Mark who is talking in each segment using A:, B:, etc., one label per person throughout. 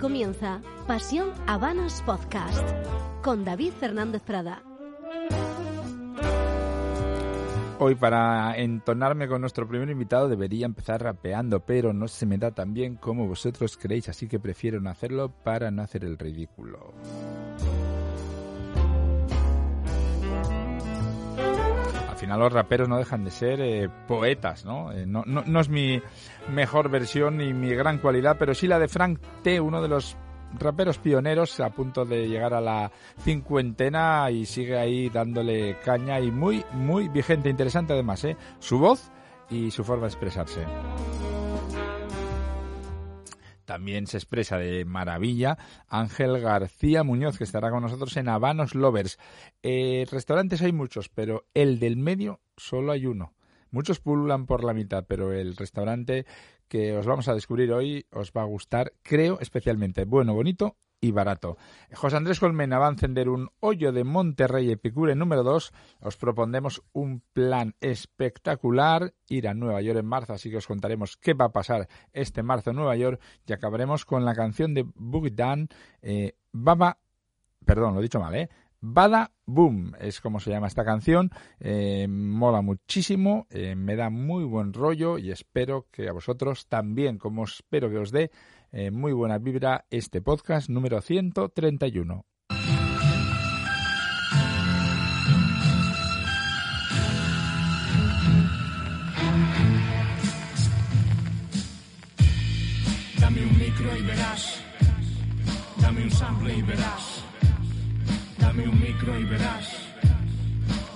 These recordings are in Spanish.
A: Comienza Pasión Habanos Podcast con David Fernández Prada.
B: Hoy para entonarme con nuestro primer invitado debería empezar rapeando, pero no se me da tan bien como vosotros creéis, así que prefiero hacerlo para no hacer el ridículo. Final los raperos no dejan de ser eh, poetas, ¿no? Eh, no, no- no es mi mejor versión ni mi gran cualidad, pero sí la de Frank T, uno de los raperos pioneros a punto de llegar a la cincuentena y sigue ahí dándole caña y muy, muy vigente, interesante además, ¿eh? Su voz y su forma de expresarse. También se expresa de maravilla Ángel García Muñoz, que estará con nosotros en Habanos Lovers. Eh, restaurantes hay muchos, pero el del medio solo hay uno. Muchos pululan por la mitad, pero el restaurante que os vamos a descubrir hoy os va a gustar, creo, especialmente bueno, bonito y barato. José Andrés Colmena va a encender un hoyo de Monterrey Epicure número 2. Os propondremos un plan espectacular, ir a Nueva York en marzo, así que os contaremos qué va a pasar este marzo en Nueva York y acabaremos con la canción de Boogie Dan, eh, Baba, perdón, lo he dicho mal, ¿eh? Bada Boom es como se llama esta canción. Eh, mola muchísimo, eh, me da muy buen rollo y espero que a vosotros también, como espero que os dé eh, muy buena vibra este podcast número 131.
C: Dame un micro y verás. Dame un sample y verás. Dame un micro y verás.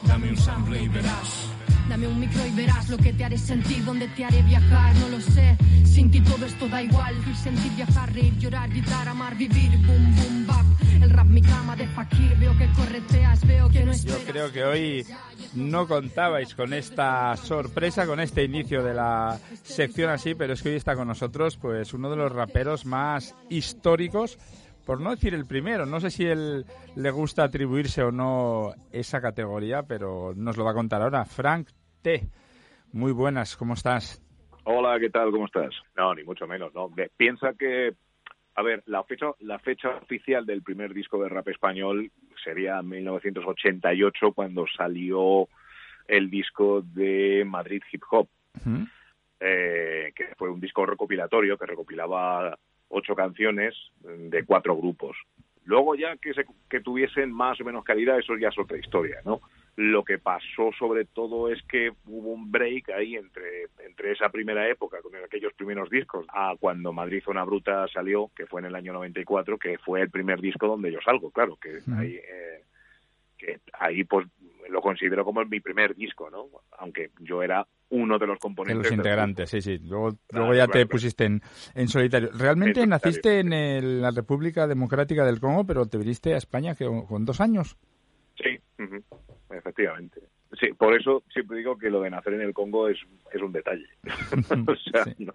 C: Dame un sample y verás.
D: Dame un micro y verás lo que te haré sentir, dónde te haré viajar, no lo sé. Sin ti todo esto da igual. Ir, sentir, viajar, reír, llorar, gritar, amar, vivir. Boom, boom, bap. El rap, mi cama de fakir. Veo que correteas, veo que no
B: Yo
D: esperas.
B: creo que hoy no contabais con esta sorpresa, con este inicio de la sección así, pero es que hoy está con nosotros pues uno de los raperos más históricos, por no decir el primero. No sé si él le gusta atribuirse o no esa categoría, pero nos lo va a contar ahora. Frank T. Muy buenas, ¿cómo estás?
E: Hola, ¿qué tal? ¿Cómo estás? No, ni mucho menos, ¿no? Piensa que, a ver, la fecha, la fecha oficial del primer disco de rap español sería 1988, cuando salió el disco de Madrid Hip Hop, eh, que fue un disco recopilatorio que recopilaba ocho canciones de cuatro grupos. Luego ya que, se, que tuviesen más o menos calidad, eso ya es otra historia, ¿no? Lo que pasó sobre todo es que hubo un break ahí entre, entre esa primera época, con aquellos primeros discos, a cuando Madrid Zona Bruta salió, que fue en el año 94, que fue el primer disco donde yo salgo, claro, que ahí, eh, que ahí pues lo considero como mi primer disco, ¿no? Aunque yo era uno de los
B: De
E: componentes.
B: los
E: del
B: integrantes, sí, sí. Luego,
E: Claro,
B: luego ya
E: claro,
B: te pusiste en, en solitario. Realmente
E: En solitario.
B: naciste en el- la República Democrática del Congo, pero te viniste a España que, con dos años.
E: Sí, efectivamente. Sí, por eso siempre digo que lo de nacer en el Congo es, es un detalle. o sea,
B: Sí.
E: no,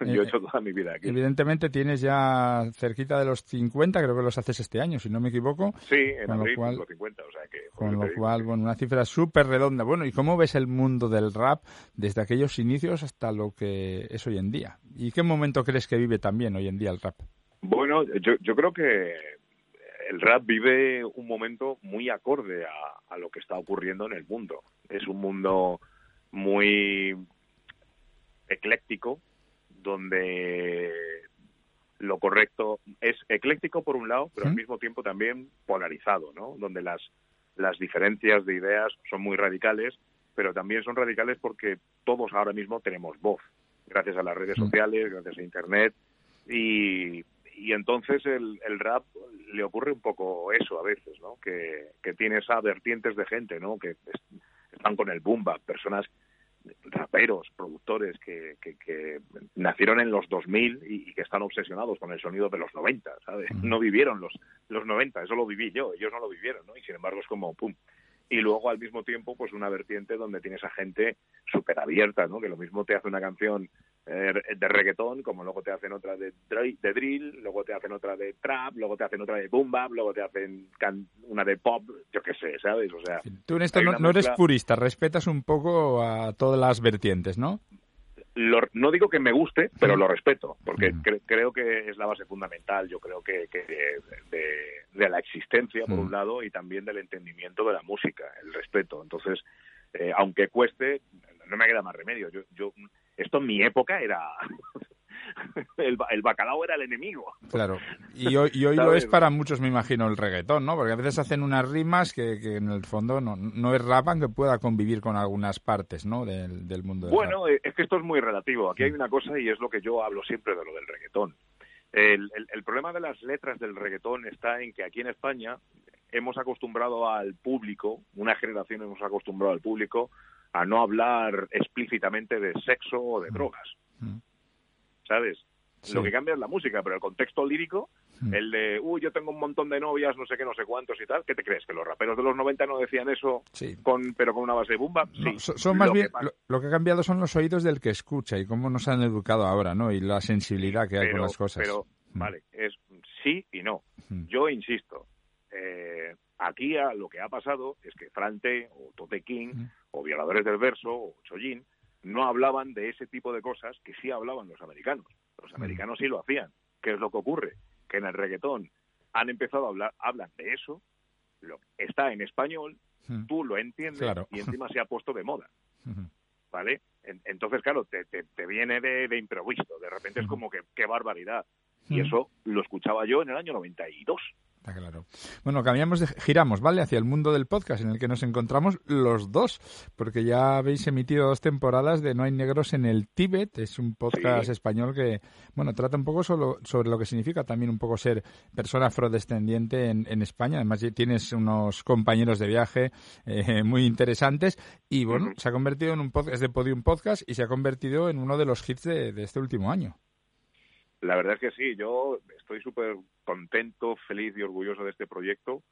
E: yo he
B: Eh,
E: hecho toda mi vida aquí.
B: Evidentemente tienes ya cerquita de los 50, creo que los haces este año, si no me equivoco.
E: Sí, en
B: lo
E: abril
B: cual-
E: cumplo 50, o sea que...
B: Con lo cual, bueno, una cifra súper redonda. Bueno, ¿y cómo ves el mundo del rap desde aquellos inicios hasta lo que es hoy en día? ¿Y qué momento crees que vive también hoy en día el rap?
E: Bueno, yo, yo creo que el rap vive un momento muy acorde a, a lo que está ocurriendo en el mundo. Es un mundo muy ecléctico, donde lo correcto es ecléctico por un lado, pero al mismo tiempo también polarizado, ¿no? Donde las, las diferencias de ideas son muy radicales, pero también son radicales porque todos ahora mismo tenemos voz, gracias a las redes
B: Mm.
E: sociales, gracias a Internet, y, y entonces el, el rap le ocurre un poco eso a veces, ¿no? Que, que tiene esas vertientes de gente, ¿no? Que es- están con el boom personas raperos, productores que, que, que nacieron en los 2000 y, y, que están obsesionados con el sonido de los 90, ¿sabes? No vivieron los, los 90, eso lo viví yo, ellos no lo vivieron, ¿no? Y sin embargo es como, pum. Y luego al mismo tiempo, pues una vertiente donde tienes a gente súper abierta, ¿no? Que lo mismo te hace una canción de reggaetón, como luego te hacen otra de, de drill, luego te hacen otra de trap, luego te hacen otra de boom bap, luego te hacen una de pop, yo qué sé, ¿sabes? O sea,
B: tú en esto no, no, eres purista, respetas un poco a todas las vertientes, ¿no?
E: Lo, no digo que me guste, pero lo respeto, porque mm. cre creo que es la base fundamental, yo creo que, que de, de, la existencia, por mm. un lado, y también del entendimiento de la música, el respeto. Entonces, eh, aunque cueste, no me queda más remedio. Yo, yo esto en mi época era el, el, bacalao era el enemigo.
B: Claro, y hoy, y hoy lo es para muchos, me imagino, el reggaetón, ¿no? Porque a veces hacen unas rimas que, que en el fondo no, no es rap que pueda convivir con algunas partes, ¿no? Del, del mundo del
E: Bueno,
B: rap.
E: es que esto es muy relativo. Aquí hay una cosa y es lo que yo hablo siempre de lo del reggaetón. El, el, el problema de las letras del reggaetón está en que aquí en España hemos acostumbrado al público, una generación hemos acostumbrado al público a no hablar explícitamente de sexo o de drogas. Mm. ¿Sabes? Sí. Lo que cambia es la música, pero el contexto lírico, mm. el de, uy, yo tengo un montón de novias, no sé qué, no sé cuántos y tal, ¿qué te crees? ¿Que los raperos de los 90 no decían eso,
B: sí.
E: con, pero con una base de bumba?
B: No, son, más lo bien, que... Lo, lo, que ha cambiado son los oídos del que escucha y cómo nos han educado ahora, ¿no? Y la sensibilidad que hay con las cosas.
E: Pero, mm. vale, es sí y no. Mm. Yo insisto, eh, aquí a, lo que ha pasado es que Frante o Tote King mm. o Violadores del Verso o Chollín no hablaban de ese tipo de cosas que sí hablaban los americanos. Los americanos sí lo hacían. ¿Qué es lo que ocurre? Que en el reggaetón han empezado a hablar, hablan de eso, lo, está en español, tú lo entiendes
B: claro.
E: y encima se ha puesto de moda. ¿Vale? Entonces, claro, te, te, te viene de, de, improviso. De repente es como que qué barbaridad. Y eso lo escuchaba yo en el año 92.
B: Está claro. Bueno, cambiamos de, giramos, ¿vale? Hacia el mundo del podcast en el que nos encontramos los dos, porque ya habéis emitido dos temporadas de No hay negros en el Tíbet. Es un podcast sí. español que, bueno, trata un poco solo sobre lo que significa también un poco ser persona afrodescendiente en, en España. Además, tienes unos compañeros de viaje eh, muy interesantes y, bueno, uh -huh. se ha convertido en un podcast de Podium Podcast y se ha convertido en uno de los hits de, de este último año.
E: La verdad es que sí, yo estoy súper contento, feliz y orgulloso de este proyecto.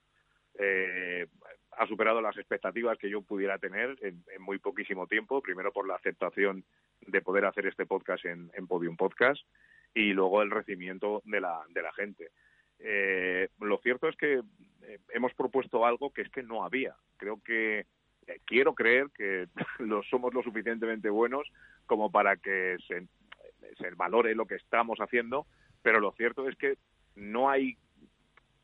E: Eh, ha superado las expectativas que yo pudiera tener en, en, muy poquísimo tiempo, primero por la aceptación de poder hacer este podcast en, Podium Podcast y luego el recibimiento de la, de la gente. Eh, lo cierto es que eh, hemos propuesto algo que es que no había. Creo que eh, quiero creer que lo, somos lo suficientemente buenos como para que se se valore lo que estamos haciendo, pero lo cierto es que no hay,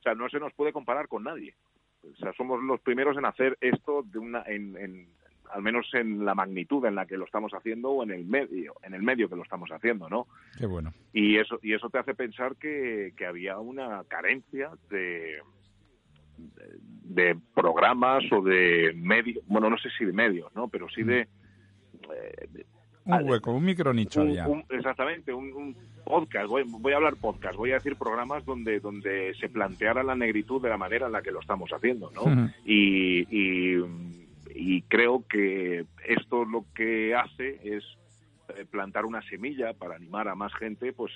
E: o sea, no se nos puede comparar con nadie. O sea, somos los primeros en hacer esto de una, en, en, al menos en la magnitud en la que lo estamos haciendo o en el medio, en el medio que lo estamos haciendo, ¿no?
B: Qué bueno.
E: Y eso, y eso te hace pensar que, que había una carencia de, de, de programas o de medios, bueno, no sé si de medios, ¿no? Pero sí de,
B: eh, de un hueco, un micronicho
E: un, exactamente, un, un podcast. Voy, voy, a hablar podcast, voy a decir programas donde donde se planteara la negritud de la manera en la que lo estamos haciendo, ¿no? Uh -huh. y, y, y, creo que esto lo que hace es eh, plantar una semilla para animar a más gente, pues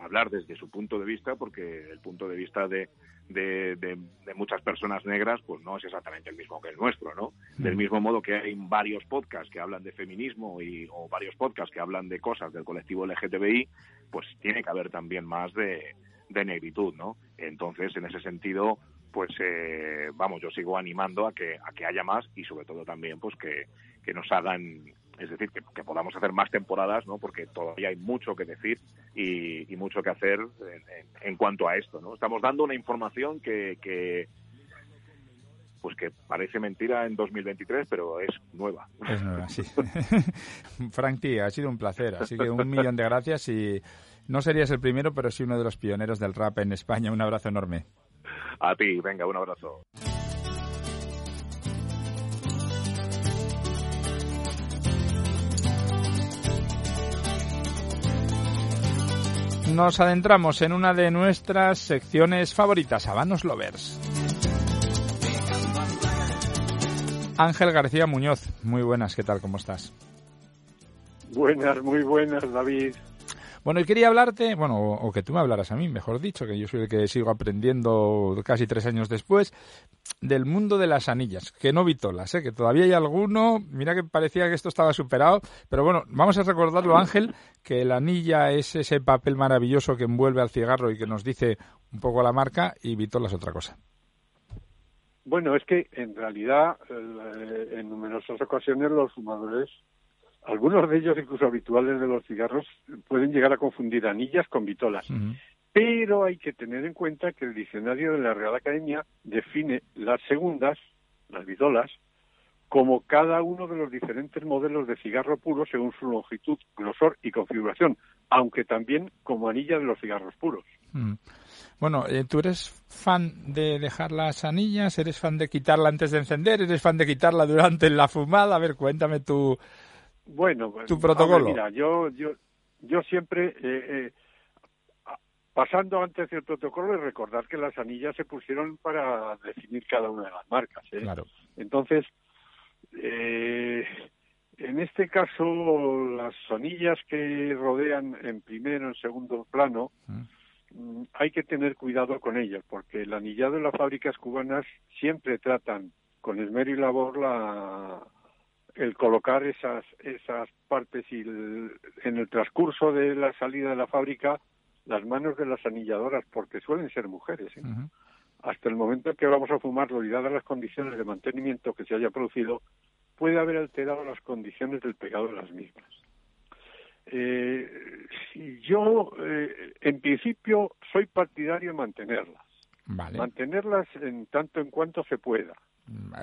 E: hablar desde su punto de vista, porque el punto de vista de, de, de, de, muchas personas negras, pues no es exactamente el mismo que el nuestro, ¿no? Mm. Del mismo modo que hay varios podcasts que hablan de feminismo y, o varios podcasts que hablan de cosas del colectivo LGTBI, pues tiene que haber también más de, de negritud, ¿no? Entonces, en ese sentido, pues eh, vamos, yo sigo animando a que, a que haya más y sobre todo también, pues que, que nos hagan es decir, que, que, podamos hacer más temporadas, ¿no? Porque todavía hay mucho que decir y, y mucho que hacer en, en, en, cuanto a esto, ¿no? Estamos dando una información que, que, pues que parece mentira en 2023, pero es nueva.
B: Es nueva, sí. Frankie, ha sido un placer, así que un millón de gracias y no serías el primero, pero sí uno de los pioneros del rap en España. Un abrazo enorme.
E: A ti, venga, un abrazo.
B: Nos adentramos en una de nuestras secciones favoritas, Habanos Lovers. Ángel García Muñoz. Muy buenas, ¿qué tal? ¿Cómo estás?
F: Buenas, muy buenas, David.
B: Bueno, y quería hablarte, bueno, o, que tú me hablaras a mí, mejor dicho, que yo soy el que sigo aprendiendo casi tres años después, del mundo de las anillas, que no vitolas, ¿eh? que todavía hay alguno, mira que parecía que esto estaba superado, pero bueno, vamos a recordarlo, Ángel, que la anilla es ese papel maravilloso que envuelve al cigarro y que nos dice un poco la marca, y vitola es otra cosa.
F: Bueno, es que en realidad eh, en numerosas ocasiones los fumadores algunos de ellos, incluso habituales de los cigarros, pueden llegar a confundir anillas con vitolas. Pero hay que tener en cuenta que el diccionario de la Real Academia define las segundas, las vitolas, como cada uno de los diferentes modelos de cigarro puro según su longitud, grosor y configuración, aunque también como anilla de los cigarros puros.
B: Bueno, eh, ¿tú eres fan de dejar las anillas? ¿Eres fan de quitarla antes de encender? ¿Eres fan de quitarla durante la fumada? A ver, cuéntame tu,
F: bueno,
B: tu protocolo.
F: mira, yo, yo, yo siempre, eh, eh, pasando antes del protocolo, y recordar que las anillas se pusieron para definir cada una de las marcas. ¿eh?
B: Claro.
F: Entonces, eh, en este caso, las anillas que rodean en primero, en segundo plano, mm, hay que tener cuidado con ellas, porque el anillado de las fábricas cubanas siempre tratan con esmero y labor la, el colocar esas esas partes y en el transcurso de la salida de la fábrica las manos de las anilladoras porque suelen ser mujeres ¿eh? hasta el momento en que vamos a fumarlo y dadas las condiciones de mantenimiento que se haya producido puede haber alterado las condiciones del pegado de las mismas eh, yo eh, en principio soy partidario de mantenerlas mantenerlas en tanto en cuanto se pueda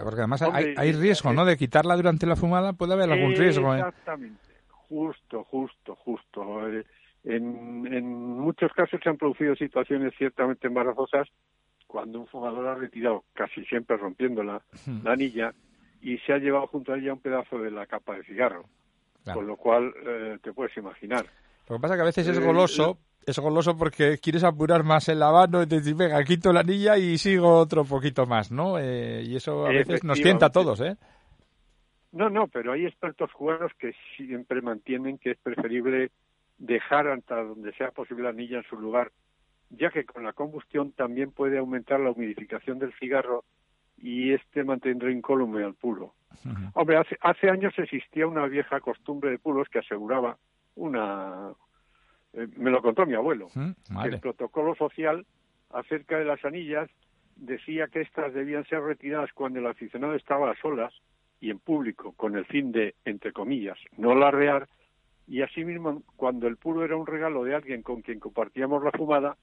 B: porque además hay, riesgo, ¿no? De quitarla durante la fumada puede haber algún riesgo.
F: ¿eh? Exactamente. Justo, justo, justo. Eh, en, en muchos casos se han producido situaciones ciertamente embarazosas cuando un fumador ha retirado, casi siempre rompiendo la, la anilla, y se ha llevado junto a ella un pedazo de la capa de cigarro. Con lo cual, eh, te puedes imaginar.
B: Lo que pasa es que a veces es goloso, es goloso porque quieres apurar más el lavano y decir, venga, quito la anilla y sigo otro poquito más, ¿no? Eh, y eso a veces nos tienta a todos, ¿eh?
F: No, no, pero hay expertos jugadores que siempre mantienen que es preferible dejar hasta donde sea posible la anilla en su lugar, ya que con la combustión también puede aumentar la humidificación del cigarro y este mantendrá incólume al puro. Hombre, hace, hace años existía una vieja costumbre de puros que aseguraba una eh, me lo contó mi abuelo. El protocolo social acerca de las anillas decía que éstas debían ser retiradas cuando el aficionado estaba a solas y en público, con el fin de, entre comillas, no larrear, y asimismo, cuando el puro era un regalo de alguien con quien compartíamos la fumada,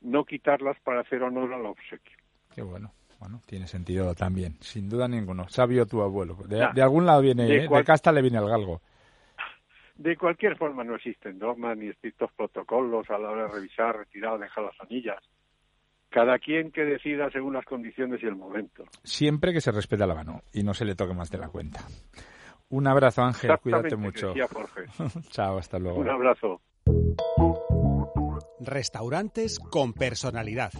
F: no quitarlas para hacer honor al obsequio.
B: Qué bueno. Bueno, tiene sentido también, sin duda ninguno. Sabio tu abuelo. De, algún lado viene, de, ¿eh? de casta le viene el galgo.
F: De cualquier forma no existen dogmas ni estrictos protocolos a la hora de revisar, retirar o dejar las anillas. Cada quien que decida según las condiciones y el momento.
B: Siempre que se respete la mano y no se le toque más de la cuenta. Un abrazo, Ángel. Cuídate mucho. Chao, hasta luego.
F: Un abrazo.
G: Restaurantes con personalidad.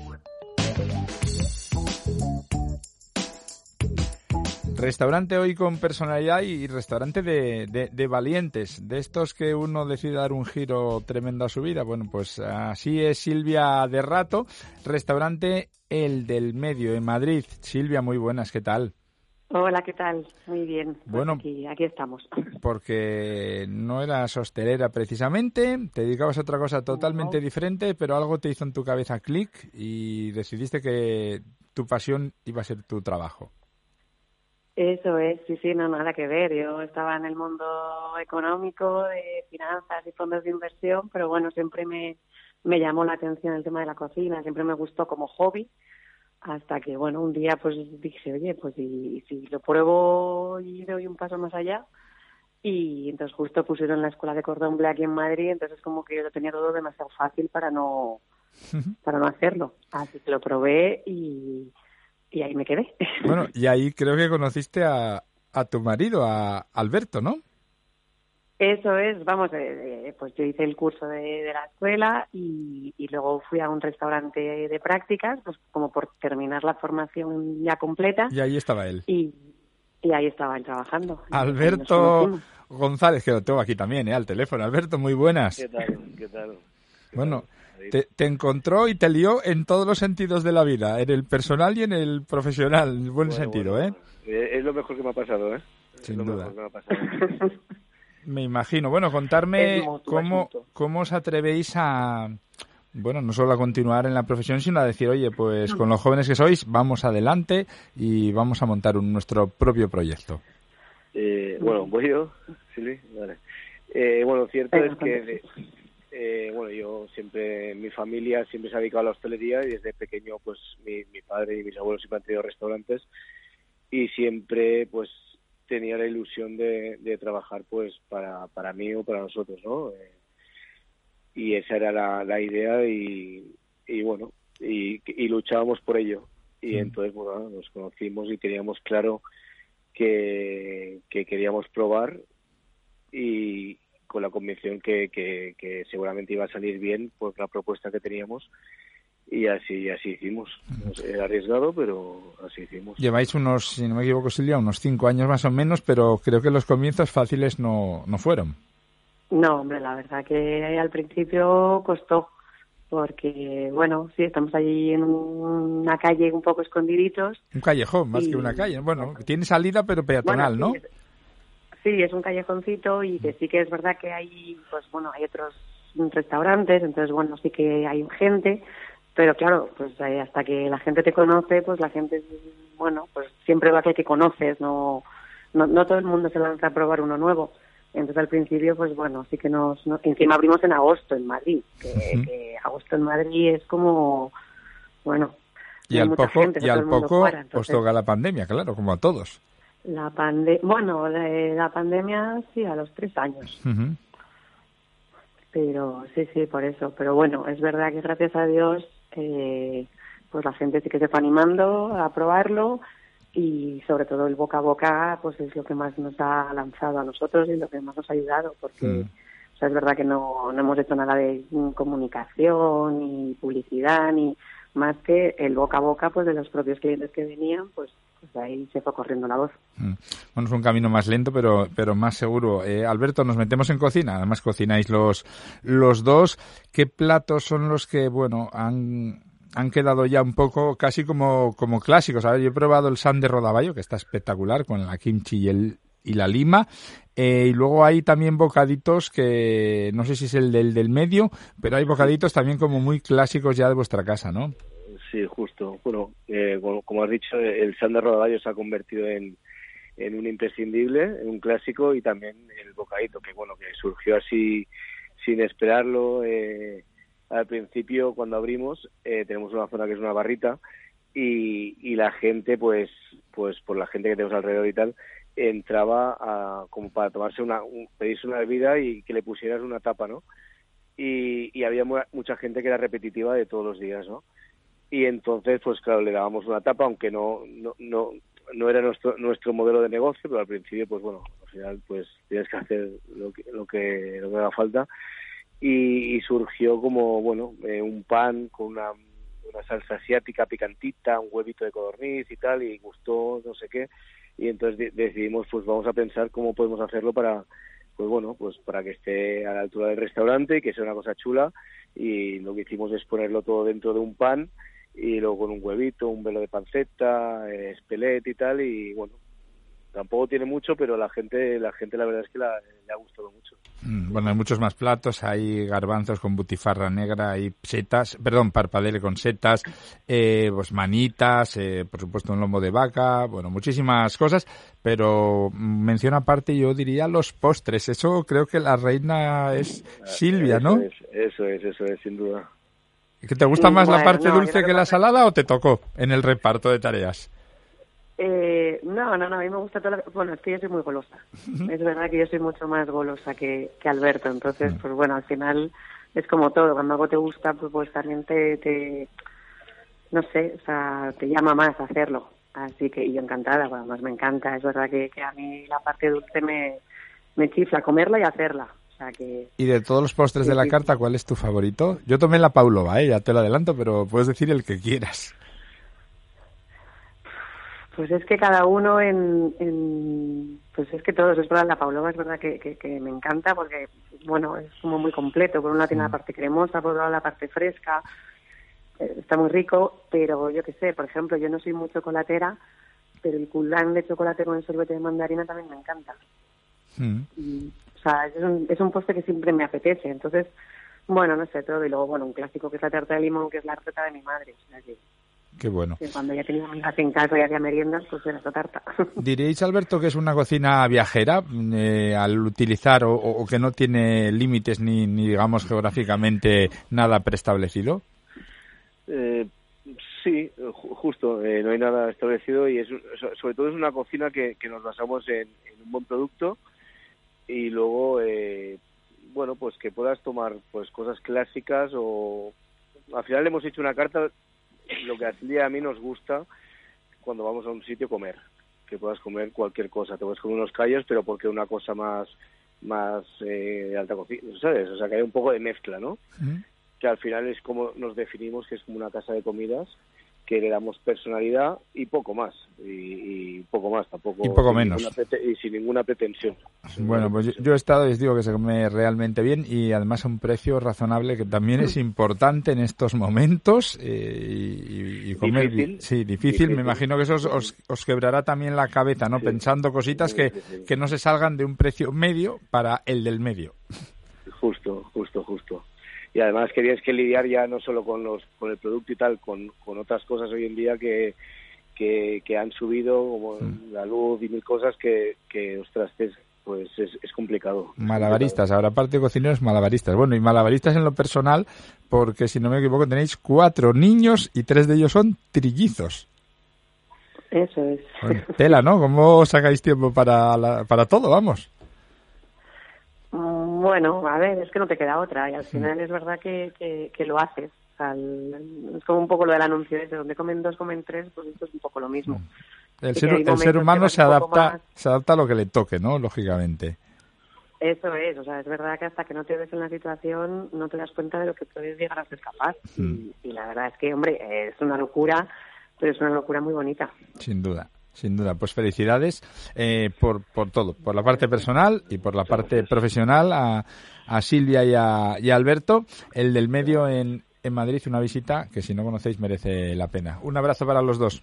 B: Restaurante hoy con personalidad y restaurante de, de, valientes, de estos que uno decide dar un giro tremendo a su vida. Bueno, pues así es Silvia de Rato, restaurante El del Medio en Madrid. Silvia, muy buenas, ¿qué tal?
H: Hola, ¿qué tal? Muy bien.
B: Pues bueno,
H: aquí, aquí, estamos.
B: Porque no eras hostelera precisamente, te dedicabas a otra cosa totalmente diferente, pero algo te hizo en tu cabeza clic y decidiste que tu pasión iba a ser tu trabajo.
H: Eso es, sí, sí, no, nada que ver. Yo estaba en el mundo económico, de finanzas y fondos de inversión, pero bueno, siempre me, me llamó la atención el tema de la cocina, siempre me gustó como hobby, hasta que, bueno, un día pues dije, oye, pues si, si lo pruebo y doy un paso más allá, y entonces justo pusieron la escuela de cordón aquí en Madrid, entonces como que yo lo tenía todo demasiado fácil para no, para no hacerlo. Así que lo probé y y ahí me quedé.
B: Bueno, y ahí creo que conociste a, a tu marido, a Alberto, ¿no?
H: Eso es, vamos, eh, eh, pues yo hice el curso de, de la escuela y, y, luego fui a un restaurante de prácticas, pues como por terminar la formación ya completa.
B: Y ahí estaba él.
H: Y, y ahí estaba él trabajando.
B: Alberto González, que lo tengo aquí también, ¿eh? al teléfono. Alberto, muy buenas.
I: ¿Qué tal? ¿Qué tal?
B: Bueno, te, te, encontró y te lió en todos los sentidos de la vida, en el personal y en el profesional, en el buen
I: Bueno,
B: sentido,
I: bueno,
B: ¿eh?
I: Es lo mejor que me ha pasado, ¿eh?
B: Sin
I: es
B: duda.
I: me
B: imagino. Bueno, contarme cómo, cómo os atrevéis a, bueno, no solo a continuar en la profesión, sino a decir, oye, pues con los jóvenes que sois, vamos adelante y vamos a montar un, nuestro propio proyecto.
I: Eh, bueno, voy yo, Silvi, vale. Eh, bueno, cierto es que, eh, bueno, yo siempre, mi familia siempre se ha dedicado a la hostelería y desde pequeño, pues mi, mi padre y mis abuelos siempre han tenido restaurantes y siempre, pues, tenía la ilusión de, de trabajar, pues, para, para mí o para nosotros, ¿no? Eh, y esa era la, la idea y, y bueno, y, y luchábamos por ello. Y entonces, bueno, nos conocimos y teníamos claro que, que queríamos probar y con la convicción que, que, que seguramente iba a salir bien por la propuesta que teníamos y así así hicimos. Era arriesgado, pero así hicimos.
B: Lleváis unos, si no me equivoco, Silvia, unos cinco años más o menos, pero creo que los comienzos fáciles no, no fueron.
H: No, hombre, la verdad que al principio costó, porque, bueno, sí, estamos allí en una calle un poco escondiditos.
B: Un callejón, más
H: Y-
B: que una calle. Bueno, tiene salida, pero peatonal,
H: Bueno,
B: ¿no?
H: sí, es- Sí, es un callejoncito y que sí que es verdad que hay, pues bueno, hay otros restaurantes, entonces bueno, sí que hay gente, pero claro, pues eh, hasta que la gente te conoce, pues la gente, bueno, pues siempre va a que que conoces, no, no, no todo el mundo se lanza a probar uno nuevo. Entonces al principio, pues bueno, sí que nos, nos- encima abrimos en agosto en Madrid, que, agosto en Madrid es como, bueno,
B: Y al poco,
H: gente,
B: y al poco
H: fuera,
B: os toca la pandemia, claro, como a todos.
H: La pandemia, bueno, la, la pandemia sí, a los tres años. Pero sí, sí, por eso. Pero bueno, es verdad que gracias a Dios, eh, pues la gente sí que se fue animando a probarlo y sobre todo el boca a boca, pues es lo que más nos ha lanzado a nosotros y lo que más nos ha ayudado, porque
B: Mm.
H: o sea, es verdad que no, no hemos hecho nada de comunicación ni publicidad ni más que el boca a boca, pues de los propios clientes que venían, pues, pues ahí se fue corriendo la voz.
B: Mm. Bueno, es un camino más lento, pero, pero más seguro. Eh, Alberto, nos metemos en cocina. Además, cocináis los, los dos. ¿Qué platos son los que, bueno, han, han quedado ya un poco casi como, como clásicos? A ver, yo he probado el san de rodaballo, que está espectacular, con la kimchi y, el, y la lima. Eh, y luego hay también bocaditos que no sé si es el del, del medio, pero hay bocaditos también como muy clásicos ya de vuestra casa, ¿no?
I: Sí, justo. Bueno, eh, como, has dicho, el Sander Rodaballo se ha convertido en, en un imprescindible, en un clásico y también el bocadito, que bueno, que surgió así sin esperarlo. Eh, al principio, cuando abrimos, eh, tenemos una zona que es una barrita y, y la gente, pues, pues por la gente que tenemos alrededor y tal, entraba a, como para tomarse una, un- pedirse una bebida y que le pusieras una tapa, ¿no? Y, y había mu- mucha gente que era repetitiva de todos los días, ¿no? Y entonces pues claro le dábamos una tapa aunque no no no, no era nuestro nuestro modelo de negocio pero al principio pues bueno al final pues tienes que hacer lo que lo que, lo que haga falta. Y, y surgió como bueno eh, un pan con una una salsa asiática picantita un huevito de codorniz y tal y gustó no sé qué. Y entonces de- decidimos pues vamos a pensar cómo podemos hacerlo para pues bueno pues para que esté a la altura del restaurante y que sea una cosa chula. Y lo que hicimos es ponerlo todo dentro de un pan y luego con un huevito, un velo de panceta, eh, espelet y tal y bueno, tampoco tiene mucho, pero la gente la gente la verdad es que la- le ha gustado mucho.
B: Mm, Bueno, hay muchos más platos. Hay garbanzos con butifarra negra, hay setas, perdón, parpadele con setas, eh, pues manitas, eh, por supuesto un lomo de vaca, bueno, muchísimas cosas. Pero mención aparte, yo diría los postres. Eso creo que la reina es Silvia, ¿no?
I: Eso es, eso es, eso es, sin duda.
B: ¿Que ¿Te gusta más la parte
H: no,
B: dulce que
H: que
B: la salada o te tocó en el reparto de tareas?
H: Eh, no, no, no, a mí me gusta todo. lo- Bueno, es que yo soy muy golosa. Es verdad que yo soy mucho más golosa que, que Alberto. Entonces, pues bueno, al final es como todo. Cuando algo te gusta, pues, pues también te, te. No sé, o sea, te llama más a hacerlo. Así que, y yo encantada, bueno, además me encanta. Es verdad que, que a mí la parte dulce me, me chifla, comerla y hacerla. O sea que.
B: Y de todos los postres de la carta, ¿cuál es tu favorito? Yo tomé la Paulova, ¿eh? ya te lo adelanto, pero puedes decir el que quieras.
H: Pues es que cada uno en, en pues es que todos, es verdad, la Paulova es verdad que, que, que me encanta porque, bueno, es como muy completo. Por un lado tiene la parte cremosa, por otro lado la parte fresca, eh, está muy rico, pero yo qué sé, por ejemplo, yo no soy muy chocolatera, pero el culán de chocolate con el sorbete de mandarina también me encanta.
B: Mm.
H: Y, sea, es un, es un postre que siempre me apetece. Entonces, bueno, no sé, todo. Y luego, bueno, un clásico que es la tarta de limón, que es la receta de mi madre. O sea, que,
B: Qué bueno.
H: que cuando ya tenía amigas en casa y hacía meriendas, pues era esa tarta.
B: ¿Diréis, Alberto, que es una cocina viajera eh, al utilizar o, o- que no tiene límites ni, ni, digamos, geográficamente nada preestablecido?
I: Eh, sí, ju- justo, eh, no hay nada establecido y es un- so- sobre todo es una cocina que, que nos basamos en, en un buen producto y luego, eh, bueno, pues que puedas tomar pues cosas clásicas o al final hemos hecho una carta, lo que a y a mí nos gusta cuando vamos a un sitio comer, que puedas comer cualquier cosa, te puedes comer unos callos, pero porque una cosa más más eh, de alta cocina, ¿sabes? O sea, que hay un poco de mezcla, ¿no? que al final es como nos definimos que es como una casa de comidas que le damos personalidad y poco más y, y poco más tampoco
B: Y poco
I: sin
B: menos.
I: y sin ninguna pretensión
B: Bueno, pues yo, yo he estado y os digo que se come realmente bien y además a un precio razonable que también es importante en estos momentos eh, y, y comer
I: Difícil.
B: Sí, difícil.
I: Difícil.
B: Me imagino que eso os, os, os quebrará también la cabeza, ¿no? Pensando cositas que,
I: sí.
B: que no se salgan de un precio medio para el del medio.
I: justo justo justo y además que tienes que lidiar ya no solo con los con el producto y tal con, con otras cosas hoy en día que que, que han subido como
B: Mm.
I: la luz y mil cosas que que ostras es, pues es, es complicado
B: Malabaristas, ahora aparte de cocineros, malabaristas. Bueno, y malabaristas en lo personal, porque si no me equivoco tenéis cuatro niños y tres de ellos son trillizos.
H: Eso es.
B: Bueno, tela, ¿no? ¿Cómo sacáis tiempo para, la- para todo? Vamos.
H: Mm, Bueno, a ver, es que no te queda otra y al final es verdad que, que, que lo haces. O sea, el- es como un poco lo del anuncio ese, donde comen dos, comen tres, pues esto es un poco lo mismo.
B: El ser, el humano se adapta,
H: más-
B: se adapta a lo que le toque, ¿no? Lógicamente.
H: Eso es, o sea, es verdad que hasta que no te ves en la situación no te das cuenta de lo que puedes llegar a ser capaz.
B: Mm.
H: Y la verdad es que, hombre, es una locura, pero es una locura muy bonita.
B: Sin duda, sin duda. Pues felicidades eh, por, por todo, por la parte personal y por la parte profesional a, a Silvia y a, y a Alberto. El del medio en, en Madrid, una visita que si no conocéis merece la pena. Un abrazo para los dos.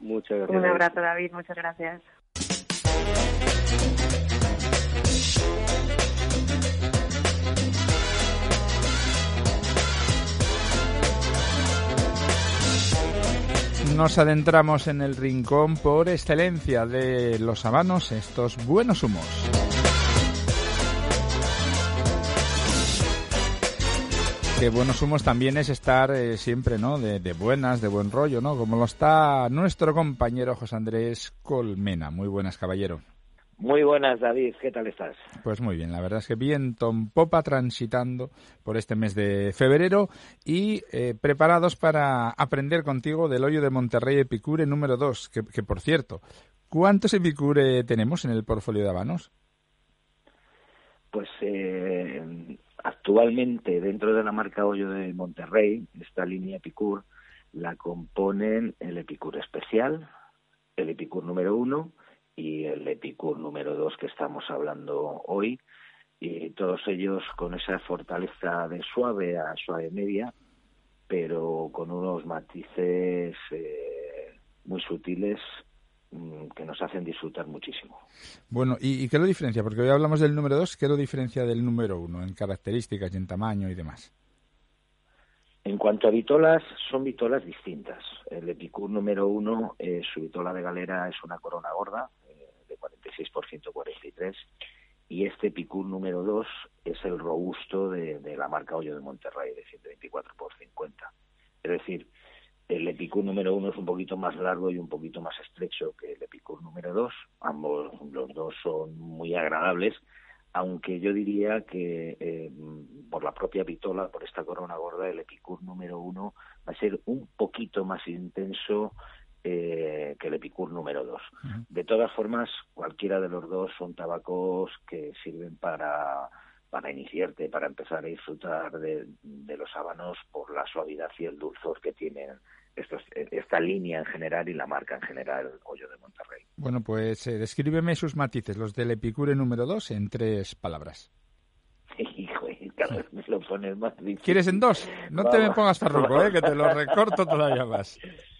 I: muchas gracias
H: Un abrazo, David, muchas gracias.
B: Nos adentramos en el rincón por excelencia de los habanos, estos buenos humos. Que buenos humos también es estar eh, siempre, ¿no? De, de buenas, de buen rollo, ¿no? Como lo está nuestro compañero José Andrés Colmena. Muy buenas, caballero.
J: Muy buenas, David. ¿Qué tal estás?
B: Pues muy bien, la verdad es que bien Tom Popa transitando por este mes de febrero y eh, preparados para aprender contigo del hoyo de Monterrey Epicure número 2, que, que, por cierto, ¿cuántos Epicure tenemos en el portfolio de habanos?
J: Pues eh, actualmente dentro de la marca Hoyo de Monterrey, esta línea Epicure la componen el Epicure especial, el Epicure número 1 y el Epicure número 2 que estamos hablando hoy, y todos ellos con esa fortaleza de suave a suave media, pero con unos matices eh, muy sutiles mm, que nos hacen disfrutar muchísimo.
B: Bueno, ¿y, ¿y, qué lo diferencia? Porque hoy hablamos del número 2, ¿qué lo diferencia del número 1 en características y en tamaño y demás?
J: En cuanto a vitolas, son vitolas distintas. El Epicure número 1, eh, su vitola de galera es una corona gorda, eh, de 46 por 143, y este Epicure número 2 es el robusto de, la marca Hoyo de Monterrey, de 124 por 50. Es decir, el Epicure número 1 es un poquito más largo y un poquito más estrecho que el Epicure número 2. Ambos, los dos son muy agradables, aunque yo diría que eh, por la propia vitola, por esta corona gorda, el Epicure número 1 va a ser un poquito más intenso eh, que el Epicure número 2. Uh -huh. De todas formas, cualquiera de los dos son tabacos que sirven para para iniciarte, para empezar a disfrutar de, de los habanos por la suavidad y el dulzor que tienen esto es- esta línea en general y la marca en general Hoyo de Monterrey.
B: Bueno, pues eh, descríbeme sus matices, los del Epicure número 2, en tres palabras.
J: Hijo, cada vez me lo pones más difícil.
B: ¿Quieres en dos? No te me pongas farruco, ¿eh? que te lo recorto todavía más.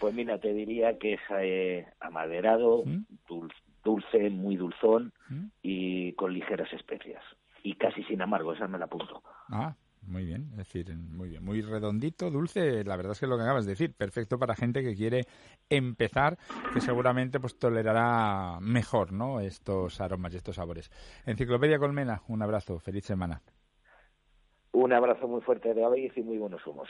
J: Pues mira, te diría que es eh, amaderado,
B: ¿Mm?
J: dul- dulce, muy dulzón y con ligeras especias. Y casi sin amargo, esa me la apunto.
B: Ah, muy bien, es decir, muy bien, muy redondito, dulce, la verdad es que es lo que acabas de decir, perfecto para gente que quiere empezar, que seguramente pues tolerará mejor, ¿no? Estos aromas y estos sabores. Enciclopedia Colmena, un abrazo, feliz semana.
J: Un abrazo muy fuerte de David y muy buenos humos.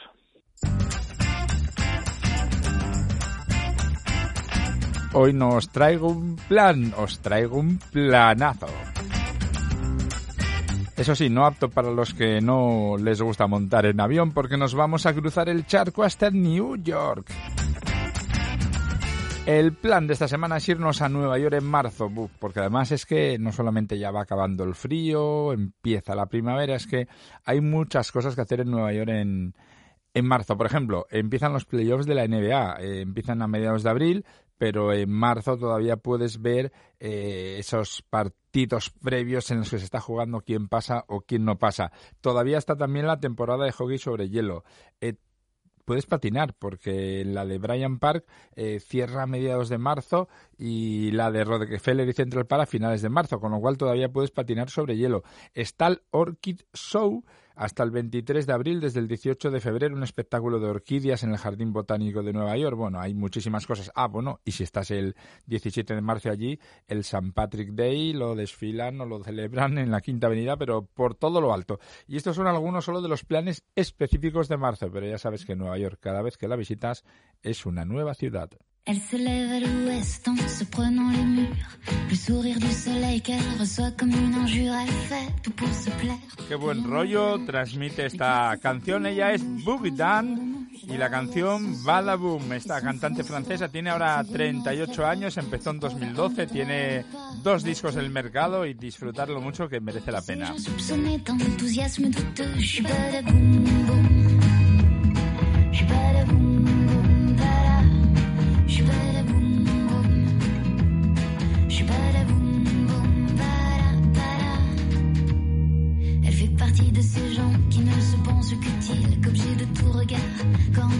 B: Hoy nos traigo un plan, os traigo un planazo. Eso sí, no apto para los que no les gusta montar en avión porque nos vamos a cruzar el charco hasta New York. El plan de esta semana es irnos a Nueva York en marzo, porque además es que no solamente ya va acabando el frío, empieza la primavera, es que hay muchas cosas que hacer en Nueva York en, en marzo. Por ejemplo, empiezan los playoffs de la NBA, eh, empiezan a mediados de abril, pero en marzo todavía puedes ver eh, esos partidos previos en los que se está jugando quién pasa o quién no pasa. Todavía está también la temporada de hockey sobre hielo. Eh, puedes patinar porque la de Bryant Park eh, cierra a mediados de marzo y la de Rockefeller y Central Park a finales de marzo, con lo cual todavía puedes patinar sobre hielo. Está el Orchid Show hasta el 23 de abril, desde el 18 de febrero, un espectáculo de orquídeas en el Jardín Botánico de Nueva York. Bueno, hay muchísimas cosas. Ah, bueno, y si estás el 17 de marzo allí, el St. Patrick Day lo desfilan o lo celebran en la Quinta Avenida, pero por todo lo alto. Y estos son algunos solo de los planes específicos de marzo, pero ya sabes que Nueva York, cada vez que la visitas, es una nueva ciudad.
K: Elle se lève à l'ouest en se prenant les murs. Le sourire du soleil qu'elle reçoit comme une injure, elle fait tout pour se plaire.
B: Qué buen rollo transmite esta canción. Ella es Boogie Dan y la canción Badaboom. Esta cantante francesa tiene ahora 38 años, empezó en 2012, tiene dos discos en el mercado y disfrutarlo mucho que merece la pena.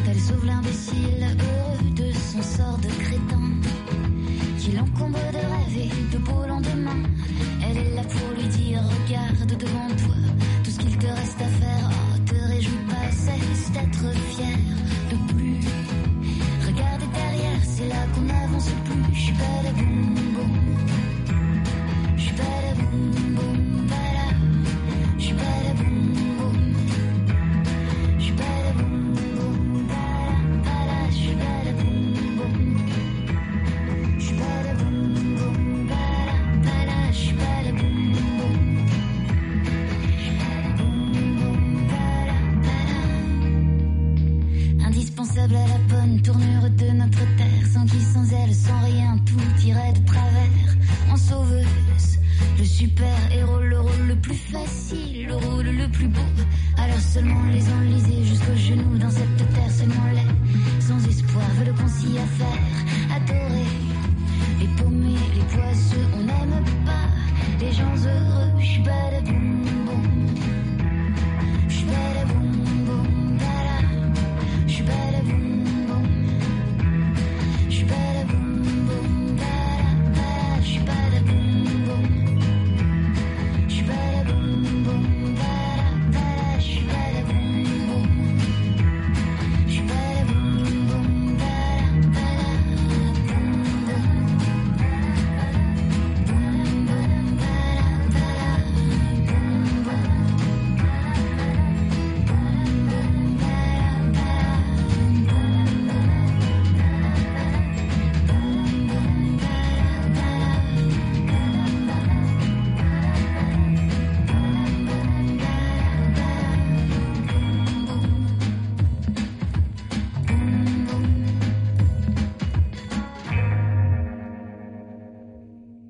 K: Elle sauve l'imbécile, heureux de son sort de crétin, qui l'encombre de rêver de beau lendemain. Elle est là pour lui dire regarde devant toi tout ce qu'il te reste à faire. Oh, te réjouis pas, cesse d'être fier